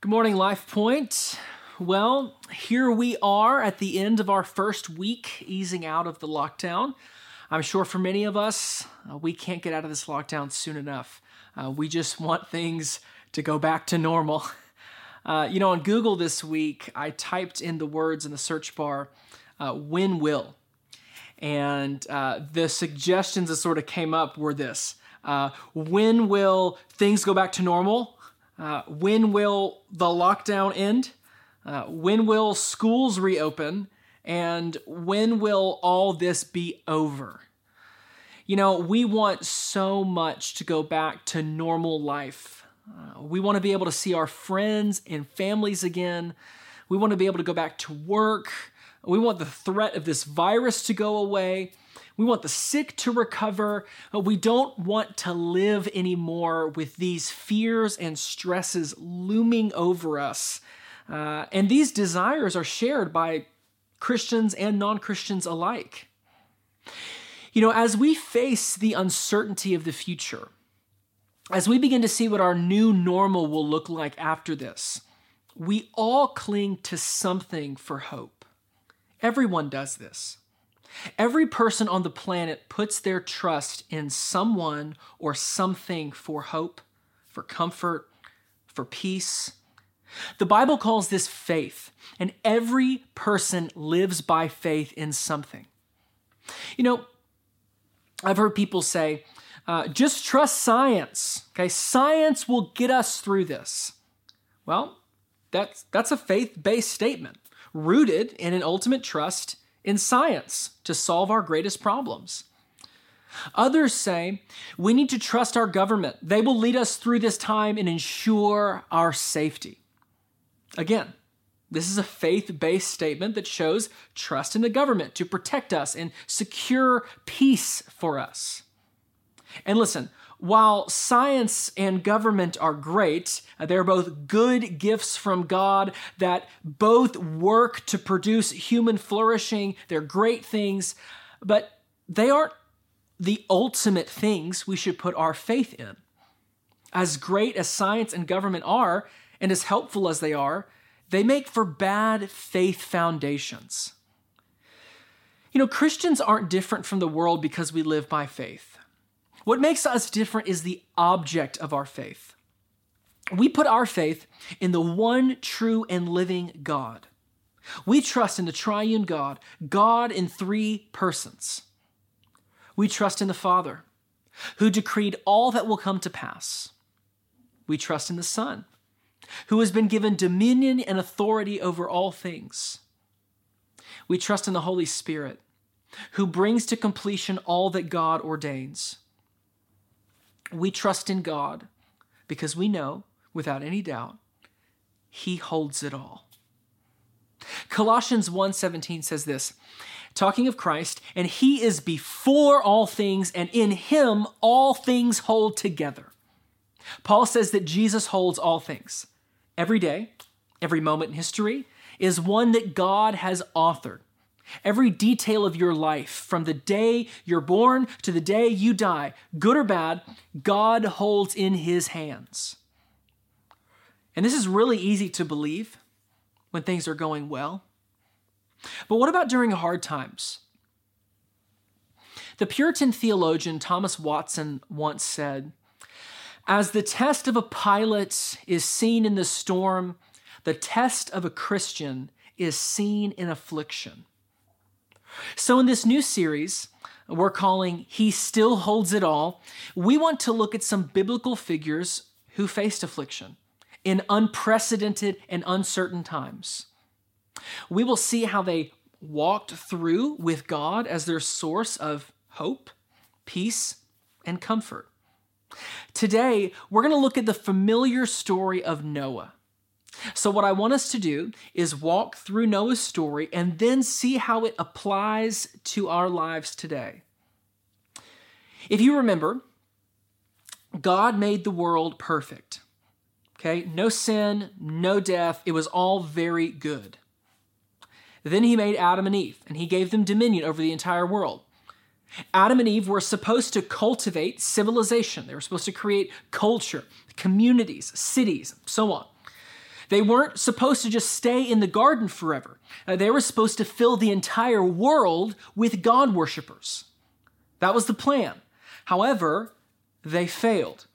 Good morning, Life Point. Well, here we are at the end of our first week easing out of the lockdown. I'm sure for many of us, uh, we can't get out of this lockdown soon enough. Uh, we just want things to go back to normal. Uh, you know, on Google this week, I typed in the words in the search bar, uh, when will? And uh, the suggestions that sort of came up were this uh, When will things go back to normal? Uh, when will the lockdown end? Uh, when will schools reopen? And when will all this be over? You know, we want so much to go back to normal life uh, we want to be able to see our friends and families again. We want to be able to go back to work. We want the threat of this virus to go away. We want the sick to recover. We don't want to live anymore with these fears and stresses looming over us. Uh, and these desires are shared by Christians and non Christians alike. You know, as we face the uncertainty of the future, as we begin to see what our new normal will look like after this, we all cling to something for hope. Everyone does this. Every person on the planet puts their trust in someone or something for hope, for comfort, for peace. The Bible calls this faith, and every person lives by faith in something. You know, I've heard people say, uh, just trust science. Okay, science will get us through this. Well, that's that's a faith-based statement rooted in an ultimate trust in science to solve our greatest problems. Others say we need to trust our government. They will lead us through this time and ensure our safety. Again, this is a faith based statement that shows trust in the government to protect us and secure peace for us. And listen, while science and government are great, uh, they're both good gifts from God that both work to produce human flourishing. They're great things, but they aren't the ultimate things we should put our faith in. As great as science and government are, and as helpful as they are, they make for bad faith foundations. You know, Christians aren't different from the world because we live by faith. What makes us different is the object of our faith. We put our faith in the one true and living God. We trust in the triune God, God in three persons. We trust in the Father, who decreed all that will come to pass. We trust in the Son, who has been given dominion and authority over all things. We trust in the Holy Spirit, who brings to completion all that God ordains. We trust in God because we know, without any doubt, He holds it all. Colossians 1:17 says this, talking of Christ, and he is before all things and in him all things hold together. Paul says that Jesus holds all things. Every day, every moment in history is one that God has authored. Every detail of your life, from the day you're born to the day you die, good or bad, God holds in his hands. And this is really easy to believe when things are going well. But what about during hard times? The Puritan theologian Thomas Watson once said, As the test of a pilot is seen in the storm, the test of a Christian is seen in affliction. So, in this new series, we're calling He Still Holds It All, we want to look at some biblical figures who faced affliction in unprecedented and uncertain times. We will see how they walked through with God as their source of hope, peace, and comfort. Today, we're going to look at the familiar story of Noah. So, what I want us to do is walk through Noah's story and then see how it applies to our lives today. If you remember, God made the world perfect. Okay, no sin, no death. It was all very good. Then he made Adam and Eve, and he gave them dominion over the entire world. Adam and Eve were supposed to cultivate civilization. They were supposed to create culture, communities, cities, so on. They weren't supposed to just stay in the garden forever. Uh, they were supposed to fill the entire world with God worshippers. That was the plan. However, they failed.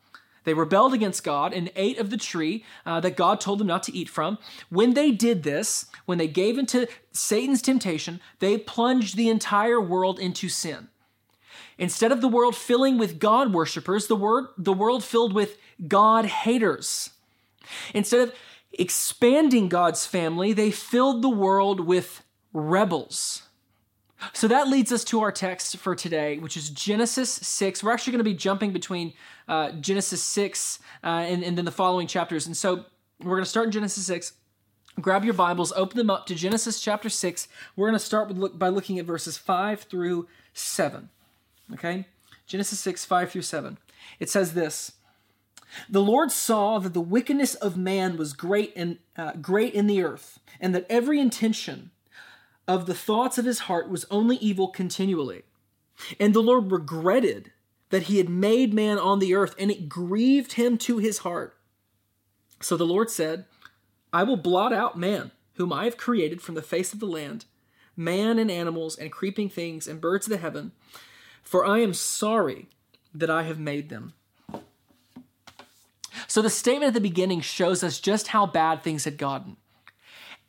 They rebelled against God and ate of the tree uh, that God told them not to eat from. When they did this, when they gave into Satan's temptation, they plunged the entire world into sin. Instead of the world filling with God worshippers, the, word, the world filled with God haters. Instead of expanding God's family, they filled the world with rebels. So that leads us to our text for today, which is Genesis 6. We're actually going to be jumping between uh, Genesis 6 uh, and, and then the following chapters. And so we're going to start in Genesis 6. Grab your Bibles, open them up to Genesis chapter 6. We're going to start with look, by looking at verses 5 through 7. Okay? Genesis 6, 5 through 7. It says this The Lord saw that the wickedness of man was great in, uh, great in the earth, and that every intention of the thoughts of his heart was only evil continually. And the Lord regretted that he had made man on the earth, and it grieved him to his heart. So the Lord said, I will blot out man, whom I have created from the face of the land, man and animals and creeping things and birds of the heaven, for I am sorry that I have made them. So the statement at the beginning shows us just how bad things had gotten.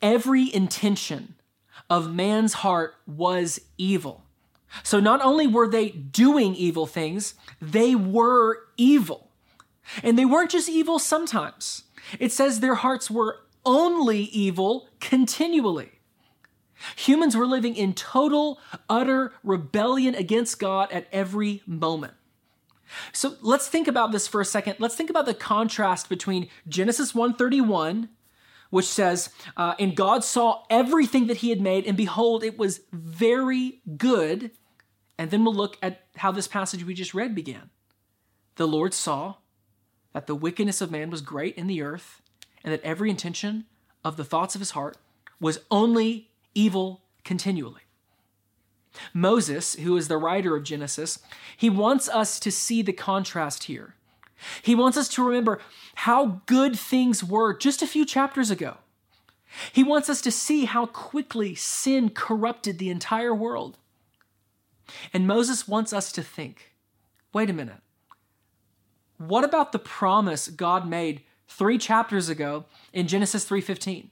Every intention of man's heart was evil. So not only were they doing evil things, they were evil. And they weren't just evil sometimes. It says their hearts were only evil continually. Humans were living in total, utter rebellion against God at every moment. So let's think about this for a second. Let's think about the contrast between Genesis 131 which says, uh, And God saw everything that he had made, and behold, it was very good. And then we'll look at how this passage we just read began. The Lord saw that the wickedness of man was great in the earth, and that every intention of the thoughts of his heart was only evil continually. Moses, who is the writer of Genesis, he wants us to see the contrast here. He wants us to remember how good things were just a few chapters ago. He wants us to see how quickly sin corrupted the entire world. And Moses wants us to think wait a minute. What about the promise God made three chapters ago in Genesis 3:15?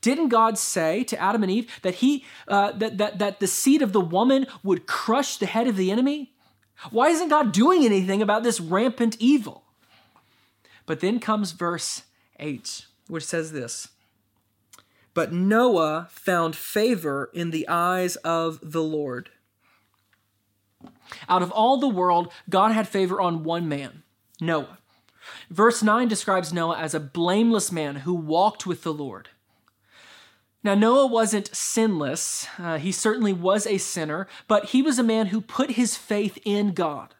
Didn't God say to Adam and Eve that he uh, that, that that the seed of the woman would crush the head of the enemy? Why isn't God doing anything about this rampant evil? But then comes verse 8, which says this But Noah found favor in the eyes of the Lord. Out of all the world, God had favor on one man, Noah. Verse 9 describes Noah as a blameless man who walked with the Lord. Now, Noah wasn't sinless. Uh, he certainly was a sinner, but he was a man who put his faith in God,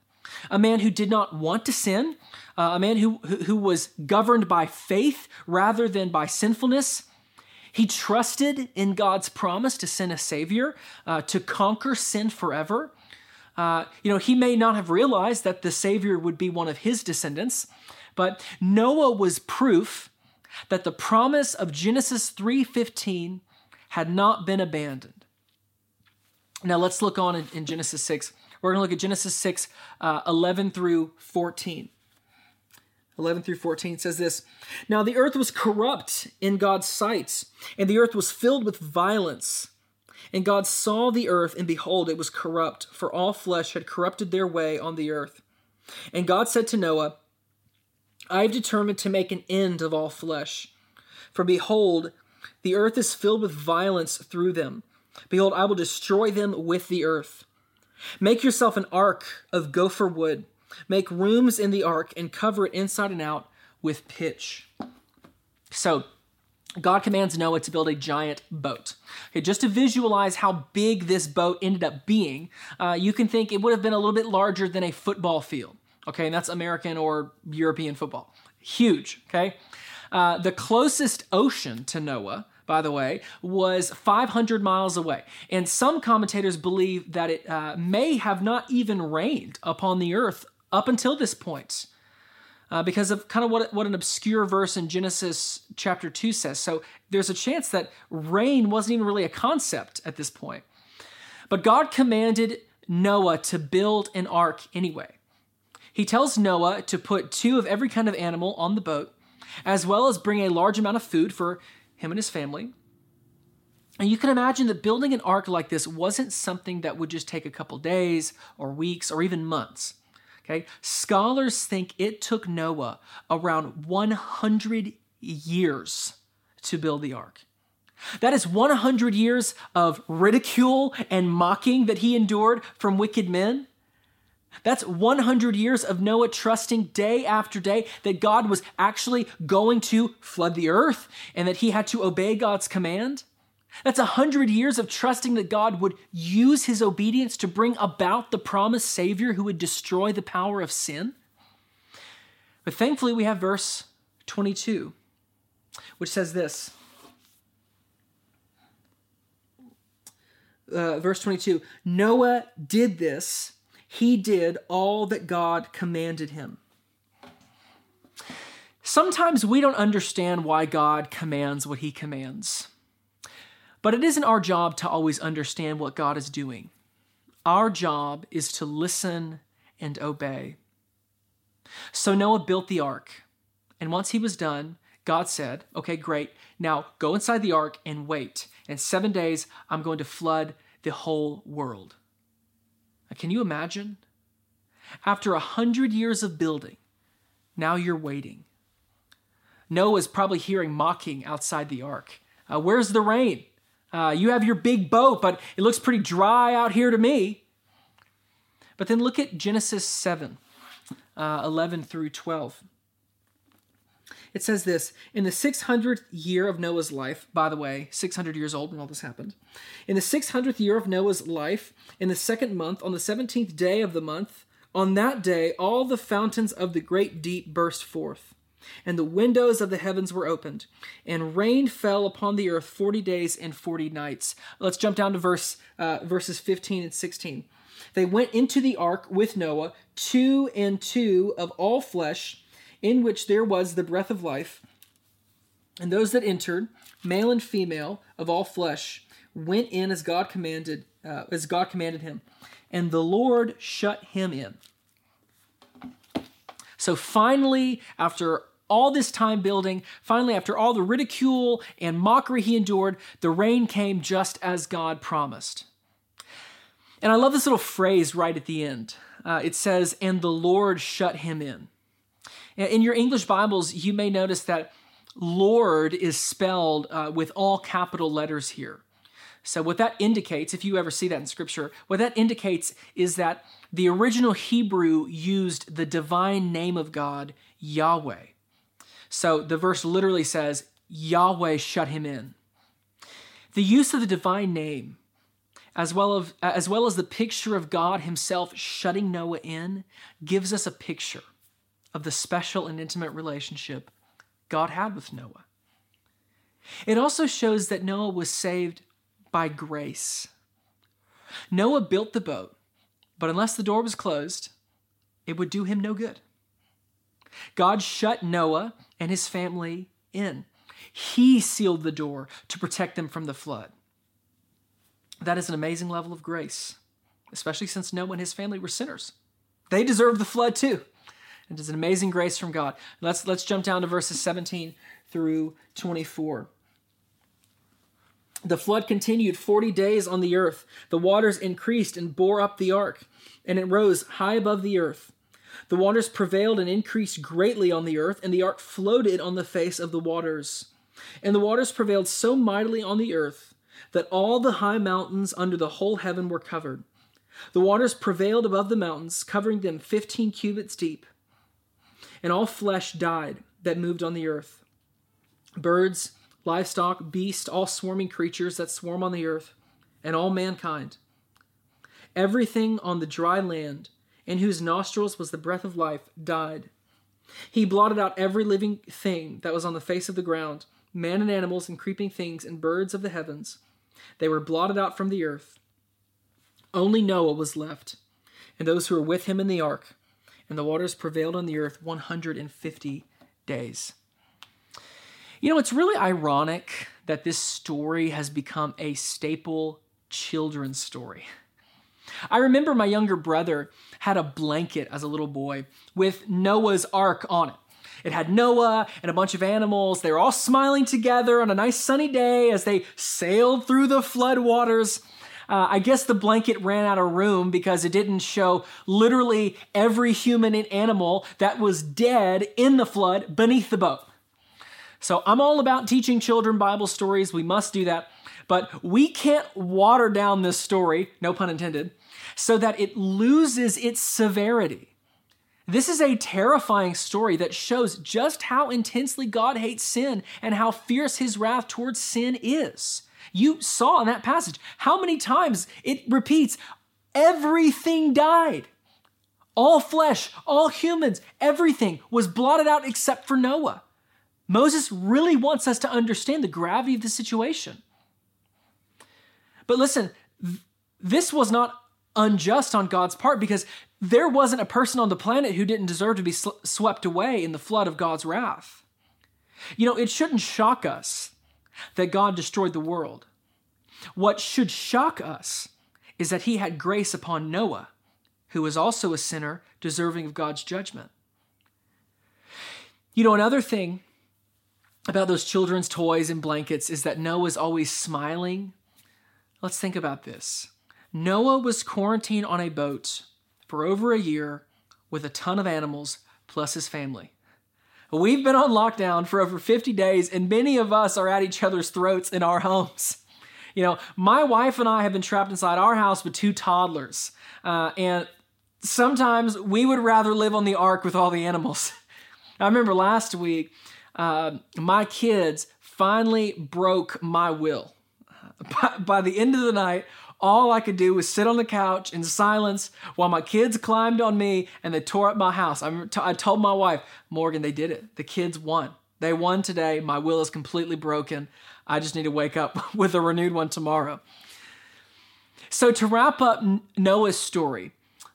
a man who did not want to sin, uh, a man who, who was governed by faith rather than by sinfulness. He trusted in God's promise to send a Savior uh, to conquer sin forever. Uh, you know, he may not have realized that the Savior would be one of his descendants, but Noah was proof that the promise of Genesis 3:15 had not been abandoned. Now let's look on in, in Genesis 6. We're going to look at Genesis 6, uh, 11 through 14. 11 through 14 says this Now the earth was corrupt in God's sight, and the earth was filled with violence. And God saw the earth, and behold, it was corrupt, for all flesh had corrupted their way on the earth. And God said to Noah, I have determined to make an end of all flesh. For behold, the earth is filled with violence through them. Behold, I will destroy them with the earth. Make yourself an ark of gopher wood. Make rooms in the ark and cover it inside and out with pitch. So, God commands Noah to build a giant boat. Okay, just to visualize how big this boat ended up being, uh, you can think it would have been a little bit larger than a football field. Okay, and that's American or European football. Huge, okay? Uh, the closest ocean to Noah, by the way, was 500 miles away. And some commentators believe that it uh, may have not even rained upon the earth up until this point. uh, because of kind of what, what an obscure verse in Genesis chapter 2 says. So there's a chance that rain wasn't even really a concept at this point. But God commanded Noah to build an ark anyway. He tells Noah to put two of every kind of animal on the boat, as well as bring a large amount of food for him and his family. And you can imagine that building an ark like this wasn't something that would just take a couple days or weeks or even months. Okay? Scholars think it took Noah around 100 years to build the ark. That is 100 years of ridicule and mocking that he endured from wicked men. That's 100 years of Noah trusting day after day that God was actually going to flood the earth and that he had to obey God's command. That's a hundred years of trusting that God would use his obedience to bring about the promised Savior who would destroy the power of sin. But thankfully, we have verse 22, which says this. Uh, verse 22 Noah did this, he did all that God commanded him. Sometimes we don't understand why God commands what he commands. But it isn't our job to always understand what God is doing. Our job is to listen and obey. So Noah built the ark. And once he was done, God said, Okay, great. Now go inside the ark and wait. In seven days, I'm going to flood the whole world. Can you imagine? After a hundred years of building, now you're waiting. Noah is probably hearing mocking outside the ark. Uh, where's the rain? Uh, you have your big boat, but it looks pretty dry out here to me. But then look at Genesis 7 uh, 11 through 12. It says this In the 600th year of Noah's life, by the way, 600 years old when all this happened, in the 600th year of Noah's life, in the second month, on the 17th day of the month, on that day, all the fountains of the great deep burst forth and the windows of the heavens were opened, and rain fell upon the earth forty days and forty nights. Let's jump down to verse uh, verses fifteen and sixteen. They went into the ark with Noah, two and two of all flesh, in which there was the breath of life. And those that entered, male and female of all flesh, went in as God commanded, uh, as God commanded him, and the Lord shut him in. So finally, after all this time building, finally, after all the ridicule and mockery he endured, the rain came just as God promised. And I love this little phrase right at the end. Uh, it says, and the Lord shut him in. In your English Bibles, you may notice that Lord is spelled uh, with all capital letters here. So, what that indicates, if you ever see that in Scripture, what that indicates is that the original Hebrew used the divine name of God, Yahweh. So the verse literally says, Yahweh shut him in. The use of the divine name, as well, of, as well as the picture of God himself shutting Noah in, gives us a picture of the special and intimate relationship God had with Noah. It also shows that Noah was saved by grace. Noah built the boat, but unless the door was closed, it would do him no good. God shut Noah and his family in. He sealed the door to protect them from the flood. That is an amazing level of grace, especially since Noah and his family were sinners. They deserved the flood too. It is an amazing grace from God. Let's, let's jump down to verses 17 through 24. The flood continued 40 days on the earth. The waters increased and bore up the ark, and it rose high above the earth. The waters prevailed and increased greatly on the earth, and the ark floated on the face of the waters. And the waters prevailed so mightily on the earth that all the high mountains under the whole heaven were covered. The waters prevailed above the mountains, covering them fifteen cubits deep. And all flesh died that moved on the earth birds, livestock, beasts, all swarming creatures that swarm on the earth, and all mankind. Everything on the dry land in whose nostrils was the breath of life, died. He blotted out every living thing that was on the face of the ground, man and animals and creeping things and birds of the heavens. They were blotted out from the earth. Only Noah was left, and those who were with him in the ark. And the waters prevailed on the earth 150 days. You know, it's really ironic that this story has become a staple children's story. I remember my younger brother had a blanket as a little boy with Noah's Ark on it. It had Noah and a bunch of animals. They were all smiling together on a nice sunny day as they sailed through the flood waters. Uh, I guess the blanket ran out of room because it didn't show literally every human and animal that was dead in the flood beneath the boat. So I'm all about teaching children Bible stories. We must do that. But we can't water down this story, no pun intended, so that it loses its severity. This is a terrifying story that shows just how intensely God hates sin and how fierce his wrath towards sin is. You saw in that passage how many times it repeats everything died. All flesh, all humans, everything was blotted out except for Noah. Moses really wants us to understand the gravity of the situation. But listen, this was not unjust on God's part because there wasn't a person on the planet who didn't deserve to be swept away in the flood of God's wrath. You know, it shouldn't shock us that God destroyed the world. What should shock us is that he had grace upon Noah, who was also a sinner deserving of God's judgment. You know, another thing about those children's toys and blankets is that Noah's always smiling. Let's think about this. Noah was quarantined on a boat for over a year with a ton of animals plus his family. We've been on lockdown for over 50 days, and many of us are at each other's throats in our homes. You know, my wife and I have been trapped inside our house with two toddlers, uh, and sometimes we would rather live on the ark with all the animals. I remember last week, uh, my kids finally broke my will. By, by the end of the night, all I could do was sit on the couch in silence while my kids climbed on me and they tore up my house. I I, told my wife, Morgan, they did it. The kids won. They won today. My will is completely broken. I just need to wake up with a renewed one tomorrow. So, to wrap up Noah's story,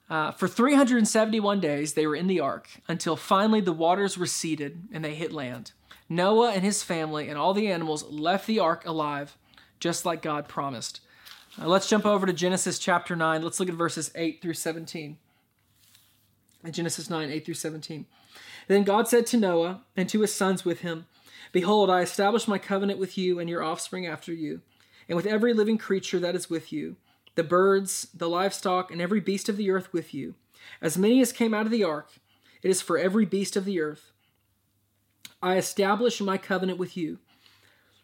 uh, for 371 days they were in the ark until finally the waters receded and they hit land. Noah and his family and all the animals left the ark alive, just like God promised. Now let's jump over to Genesis chapter 9. Let's look at verses 8 through 17. In Genesis 9, 8 through 17. Then God said to Noah and to his sons with him, Behold, I establish my covenant with you and your offspring after you, and with every living creature that is with you, the birds, the livestock, and every beast of the earth with you, as many as came out of the ark. It is for every beast of the earth. I establish my covenant with you,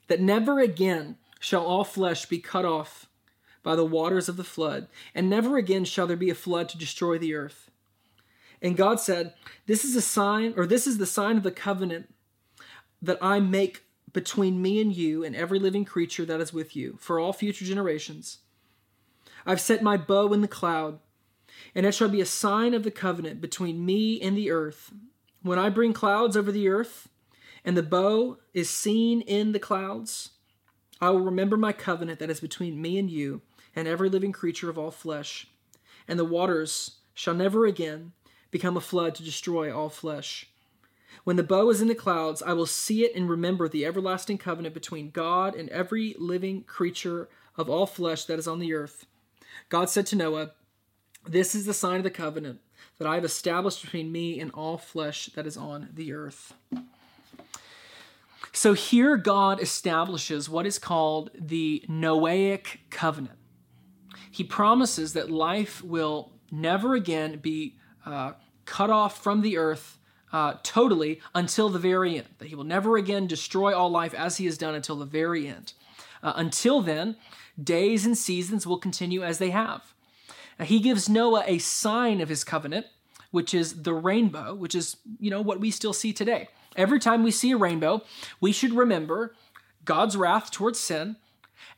that never again shall all flesh be cut off by the waters of the flood, and never again shall there be a flood to destroy the earth. And God said, This is a sign, or this is the sign of the covenant that I make between me and you and every living creature that is with you for all future generations. I've set my bow in the cloud, and it shall be a sign of the covenant between me and the earth. When I bring clouds over the earth, and the bow is seen in the clouds, I will remember my covenant that is between me and you and every living creature of all flesh. And the waters shall never again become a flood to destroy all flesh. When the bow is in the clouds, I will see it and remember the everlasting covenant between God and every living creature of all flesh that is on the earth. God said to Noah, This is the sign of the covenant that I have established between me and all flesh that is on the earth. So here God establishes what is called the Noahic covenant he promises that life will never again be uh, cut off from the earth uh, totally until the very end, that he will never again destroy all life as he has done until the very end. Uh, until then, days and seasons will continue as they have. Now, he gives Noah a sign of his covenant, which is the rainbow, which is, you know, what we still see today. Every time we see a rainbow, we should remember God's wrath towards sin,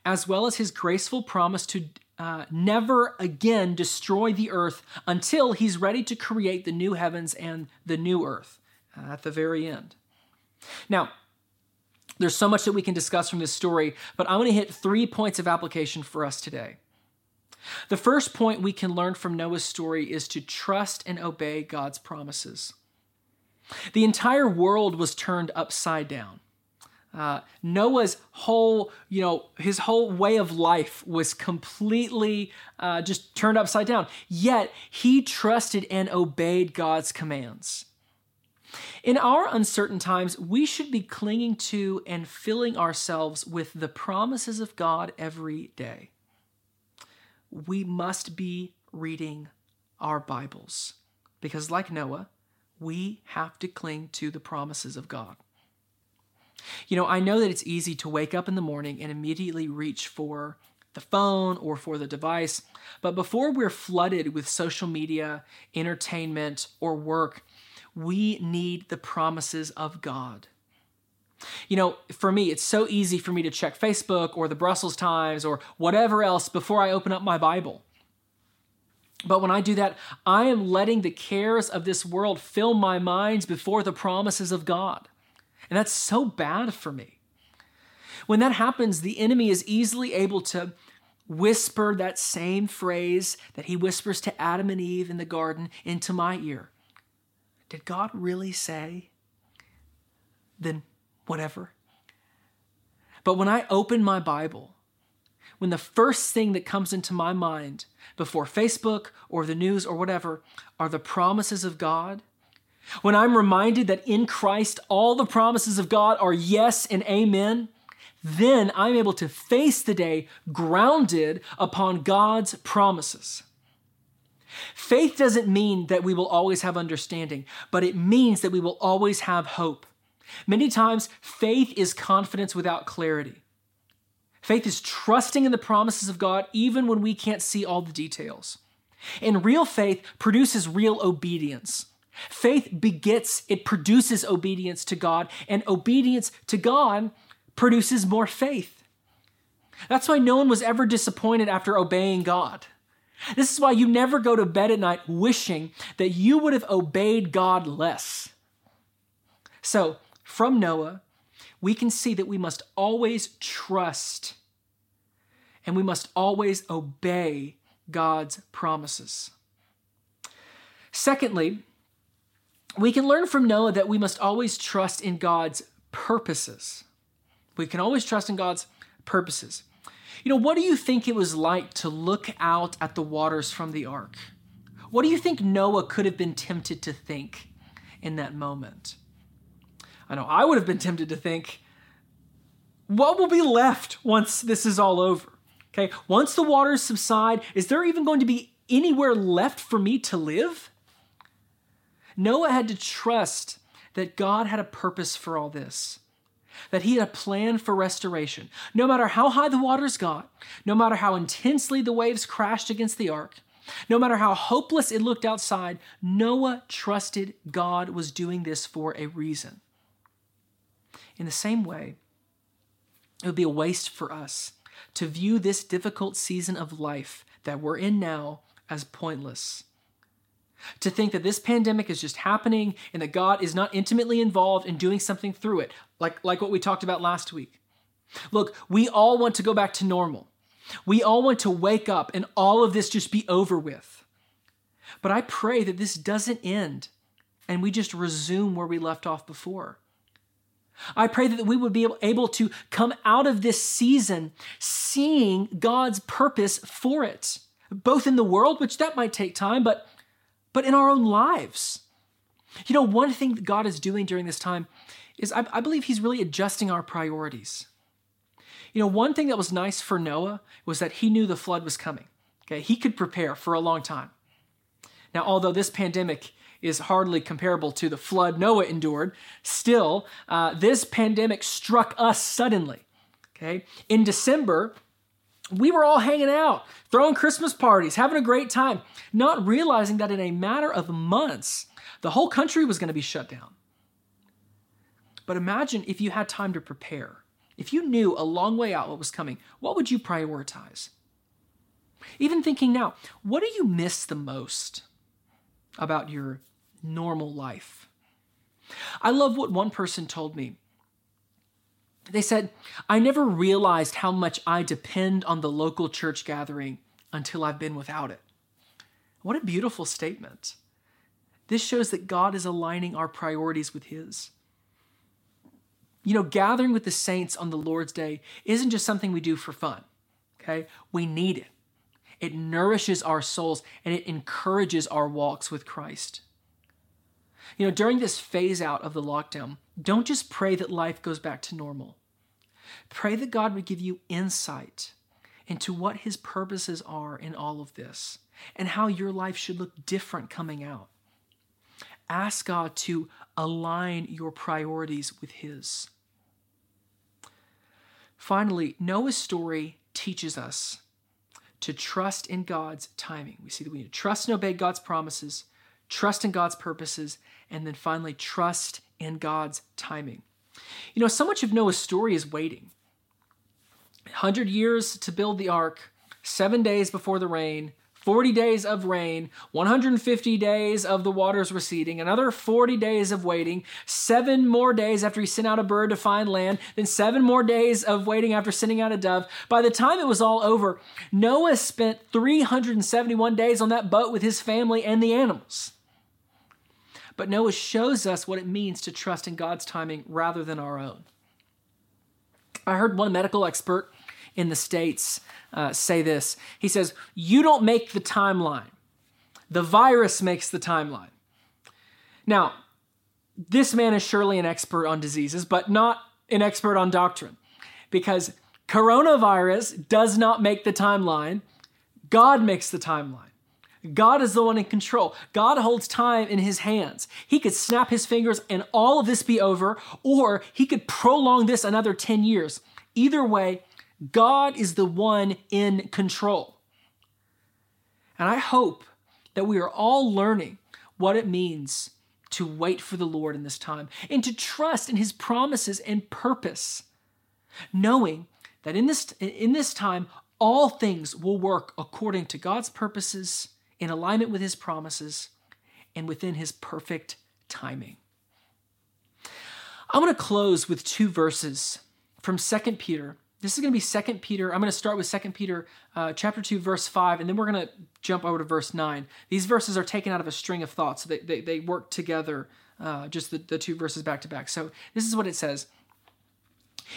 as well as his graceful promise to uh, never again destroy the earth until he's ready to create the new heavens and the new earth uh, at the very end. Now, there's so much that we can discuss from this story, but I'm going to hit three points of application for us today. The first point we can learn from Noah's story is to trust and obey God's promises. The entire world was turned upside down. Uh, Noah's whole, you know, his whole way of life was completely uh, just turned upside down. Yet he trusted and obeyed God's commands. In our uncertain times, we should be clinging to and filling ourselves with the promises of God every day. We must be reading our Bibles because, like Noah, we have to cling to the promises of God. You know, I know that it's easy to wake up in the morning and immediately reach for the phone or for the device, but before we're flooded with social media, entertainment, or work, we need the promises of God. You know, for me, it's so easy for me to check Facebook or the Brussels Times or whatever else before I open up my Bible. But when I do that, I am letting the cares of this world fill my minds before the promises of God. And that's so bad for me. When that happens, the enemy is easily able to whisper that same phrase that he whispers to Adam and Eve in the garden into my ear. Did God really say? Then whatever. But when I open my Bible, when the first thing that comes into my mind before Facebook or the news or whatever are the promises of God, when I'm reminded that in Christ all the promises of God are yes and amen, then I'm able to face the day grounded upon God's promises. Faith doesn't mean that we will always have understanding, but it means that we will always have hope. Many times, faith is confidence without clarity. Faith is trusting in the promises of God even when we can't see all the details. And real faith produces real obedience. Faith begets, it produces obedience to God, and obedience to God produces more faith. That's why no one was ever disappointed after obeying God. This is why you never go to bed at night wishing that you would have obeyed God less. So, from Noah, we can see that we must always trust and we must always obey God's promises. Secondly, we can learn from Noah that we must always trust in God's purposes. We can always trust in God's purposes. You know, what do you think it was like to look out at the waters from the ark? What do you think Noah could have been tempted to think in that moment? I know I would have been tempted to think, what will be left once this is all over? Okay, once the waters subside, is there even going to be anywhere left for me to live? Noah had to trust that God had a purpose for all this that he had a plan for restoration. No matter how high the waters got, no matter how intensely the waves crashed against the ark, no matter how hopeless it looked outside, Noah trusted God was doing this for a reason. In the same way, it would be a waste for us to view this difficult season of life that we're in now as pointless to think that this pandemic is just happening and that God is not intimately involved in doing something through it, like, like what we talked about last week. Look, we all want to go back to normal. We all want to wake up and all of this just be over with. But I pray that this doesn't end and we just resume where we left off before. I pray that we would be able to come out of this season seeing God's purpose for it, both in the world, which that might take time, but but in our own lives. You know, one thing that God is doing during this time is I, I believe He's really adjusting our priorities. You know, one thing that was nice for Noah was that he knew the flood was coming. Okay, he could prepare for a long time. Now, although this pandemic is hardly comparable to the flood Noah endured, still, uh, this pandemic struck us suddenly. Okay, in December, we were all hanging out, throwing Christmas parties, having a great time, not realizing that in a matter of months, the whole country was going to be shut down. But imagine if you had time to prepare. If you knew a long way out what was coming, what would you prioritize? Even thinking now, what do you miss the most about your normal life? I love what one person told me they said, I never realized how much I depend on the local church gathering until I've been without it. What a beautiful statement. This shows that God is aligning our priorities with His. You know, gathering with the saints on the Lord's Day isn't just something we do for fun, okay? We need it. It nourishes our souls and it encourages our walks with Christ. You know, during this phase out of the lockdown, don't just pray that life goes back to normal. Pray that God would give you insight into what His purposes are in all of this and how your life should look different coming out. Ask God to align your priorities with His. Finally, Noah's story teaches us to trust in God's timing. We see that we need to trust and obey God's promises, trust in God's purposes, and then finally trust in God's timing. You know, so much of Noah's story is waiting. 100 years to build the ark, seven days before the rain, 40 days of rain, 150 days of the waters receding, another 40 days of waiting, seven more days after he sent out a bird to find land, then seven more days of waiting after sending out a dove. By the time it was all over, Noah spent 371 days on that boat with his family and the animals. But Noah shows us what it means to trust in God's timing rather than our own. I heard one medical expert in the States uh, say this. He says, You don't make the timeline, the virus makes the timeline. Now, this man is surely an expert on diseases, but not an expert on doctrine, because coronavirus does not make the timeline, God makes the timeline. God is the one in control. God holds time in his hands. He could snap his fingers and all of this be over, or he could prolong this another 10 years. Either way, God is the one in control. And I hope that we are all learning what it means to wait for the Lord in this time and to trust in his promises and purpose, knowing that in this, in this time, all things will work according to God's purposes, in alignment with his promises, and within his perfect timing. I'm going to close with two verses from 2 Peter this is going to be 2 Peter. I'm going to start with 2 Peter uh, chapter 2, verse 5, and then we're going to jump over to verse 9. These verses are taken out of a string of thoughts, so they, they, they work together, uh, just the, the two verses back to back. So this is what it says.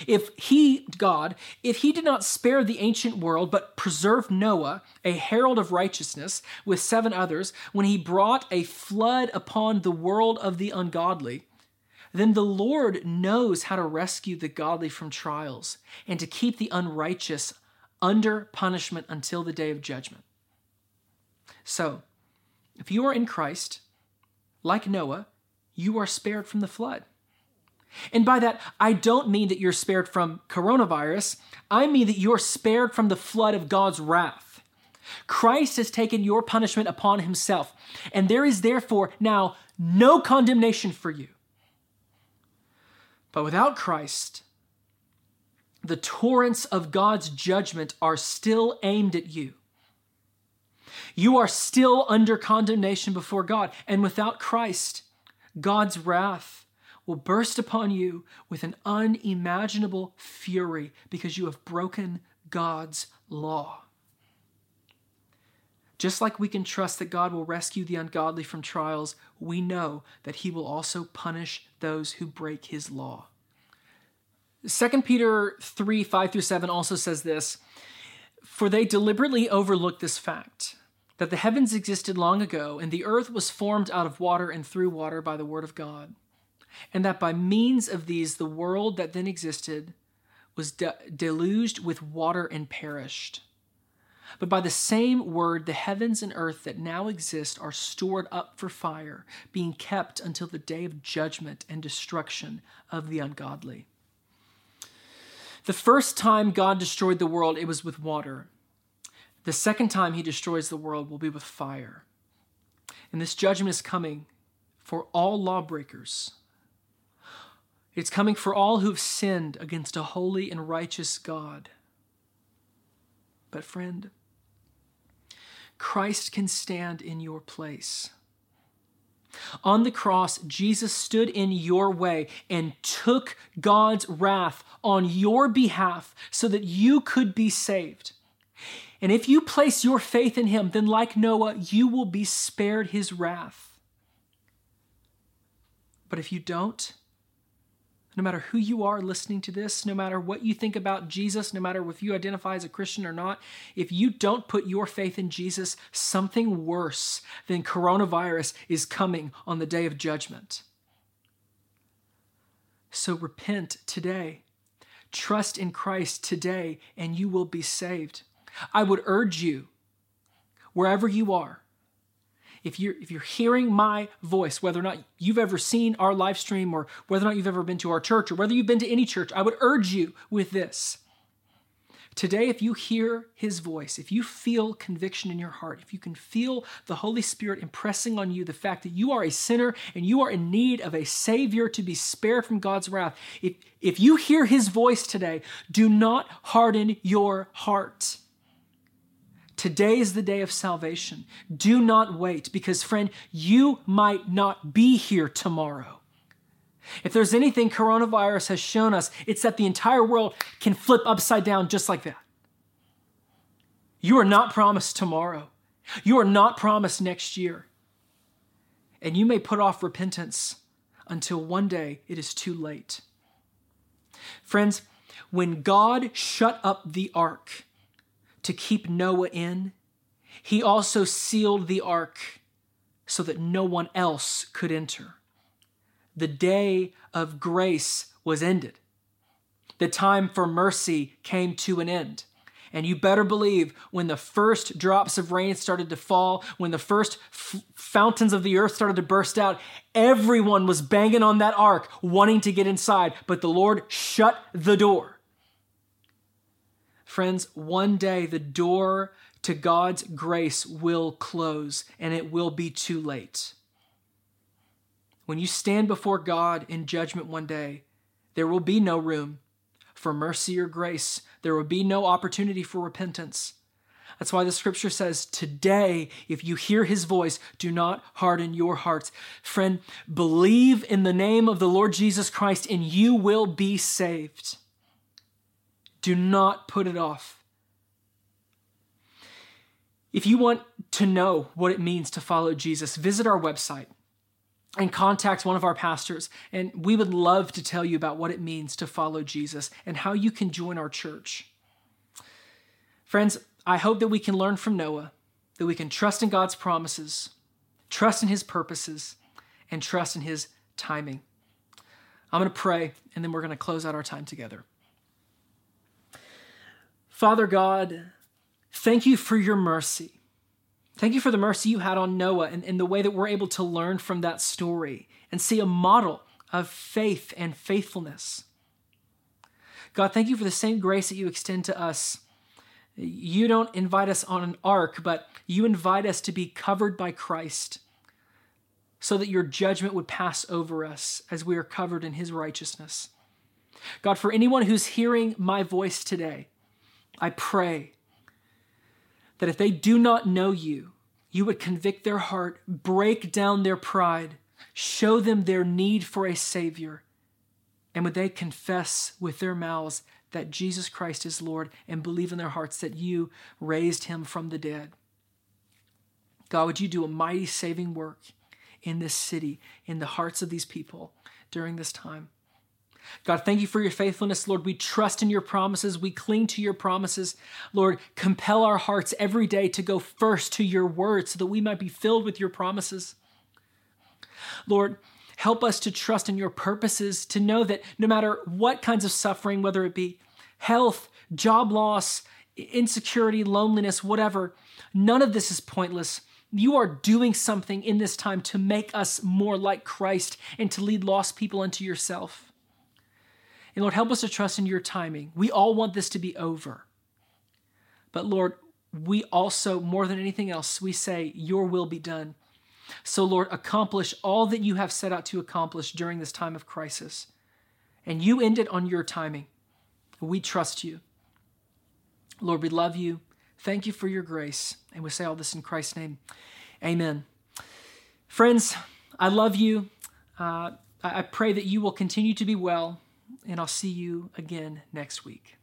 If he, God, if he did not spare the ancient world, but preserved Noah, a herald of righteousness, with seven others, when he brought a flood upon the world of the ungodly, then the Lord knows how to rescue the godly from trials and to keep the unrighteous under punishment until the day of judgment. So, if you are in Christ, like Noah, you are spared from the flood. And by that, I don't mean that you're spared from coronavirus. I mean that you're spared from the flood of God's wrath. Christ has taken your punishment upon himself, and there is therefore now no condemnation for you. But without Christ, the torrents of God's judgment are still aimed at you. You are still under condemnation before God. And without Christ, God's wrath will burst upon you with an unimaginable fury because you have broken God's law. Just like we can trust that God will rescue the ungodly from trials, we know that he will also punish those who break his law. 2 Peter 3 5 through 7 also says this For they deliberately overlooked this fact that the heavens existed long ago, and the earth was formed out of water and through water by the word of God, and that by means of these the world that then existed was de- deluged with water and perished. But by the same word, the heavens and earth that now exist are stored up for fire, being kept until the day of judgment and destruction of the ungodly. The first time God destroyed the world, it was with water. The second time he destroys the world will be with fire. And this judgment is coming for all lawbreakers. It's coming for all who have sinned against a holy and righteous God. But, friend, Christ can stand in your place. On the cross, Jesus stood in your way and took God's wrath on your behalf so that you could be saved. And if you place your faith in him, then like Noah, you will be spared his wrath. But if you don't, no matter who you are listening to this, no matter what you think about Jesus, no matter if you identify as a Christian or not, if you don't put your faith in Jesus, something worse than coronavirus is coming on the day of judgment. So repent today. Trust in Christ today, and you will be saved. I would urge you, wherever you are, if you're if you're hearing my voice, whether or not you've ever seen our live stream or whether or not you've ever been to our church or whether you've been to any church, I would urge you with this. Today, if you hear his voice, if you feel conviction in your heart, if you can feel the Holy Spirit impressing on you the fact that you are a sinner and you are in need of a Savior to be spared from God's wrath, if, if you hear his voice today, do not harden your heart. Today is the day of salvation. Do not wait because, friend, you might not be here tomorrow. If there's anything coronavirus has shown us, it's that the entire world can flip upside down just like that. You are not promised tomorrow. You are not promised next year. And you may put off repentance until one day it is too late. Friends, when God shut up the ark, to keep Noah in, he also sealed the ark so that no one else could enter. The day of grace was ended. The time for mercy came to an end. And you better believe when the first drops of rain started to fall, when the first f- fountains of the earth started to burst out, everyone was banging on that ark, wanting to get inside. But the Lord shut the door. Friends, one day the door to God's grace will close and it will be too late. When you stand before God in judgment one day, there will be no room for mercy or grace. There will be no opportunity for repentance. That's why the scripture says, Today, if you hear his voice, do not harden your hearts. Friend, believe in the name of the Lord Jesus Christ and you will be saved. Do not put it off. If you want to know what it means to follow Jesus, visit our website and contact one of our pastors. And we would love to tell you about what it means to follow Jesus and how you can join our church. Friends, I hope that we can learn from Noah, that we can trust in God's promises, trust in his purposes, and trust in his timing. I'm going to pray, and then we're going to close out our time together. Father God, thank you for your mercy. Thank you for the mercy you had on Noah and, and the way that we're able to learn from that story and see a model of faith and faithfulness. God, thank you for the same grace that you extend to us. You don't invite us on an ark, but you invite us to be covered by Christ so that your judgment would pass over us as we are covered in his righteousness. God, for anyone who's hearing my voice today, I pray that if they do not know you, you would convict their heart, break down their pride, show them their need for a Savior, and would they confess with their mouths that Jesus Christ is Lord and believe in their hearts that you raised him from the dead. God, would you do a mighty saving work in this city, in the hearts of these people during this time? God, thank you for your faithfulness. Lord, we trust in your promises. We cling to your promises. Lord, compel our hearts every day to go first to your word so that we might be filled with your promises. Lord, help us to trust in your purposes, to know that no matter what kinds of suffering, whether it be health, job loss, insecurity, loneliness, whatever, none of this is pointless. You are doing something in this time to make us more like Christ and to lead lost people into yourself. And Lord, help us to trust in your timing. We all want this to be over. But Lord, we also, more than anything else, we say, Your will be done. So, Lord, accomplish all that you have set out to accomplish during this time of crisis. And you end it on your timing. We trust you. Lord, we love you. Thank you for your grace. And we say all this in Christ's name. Amen. Friends, I love you. Uh, I pray that you will continue to be well and I'll see you again next week.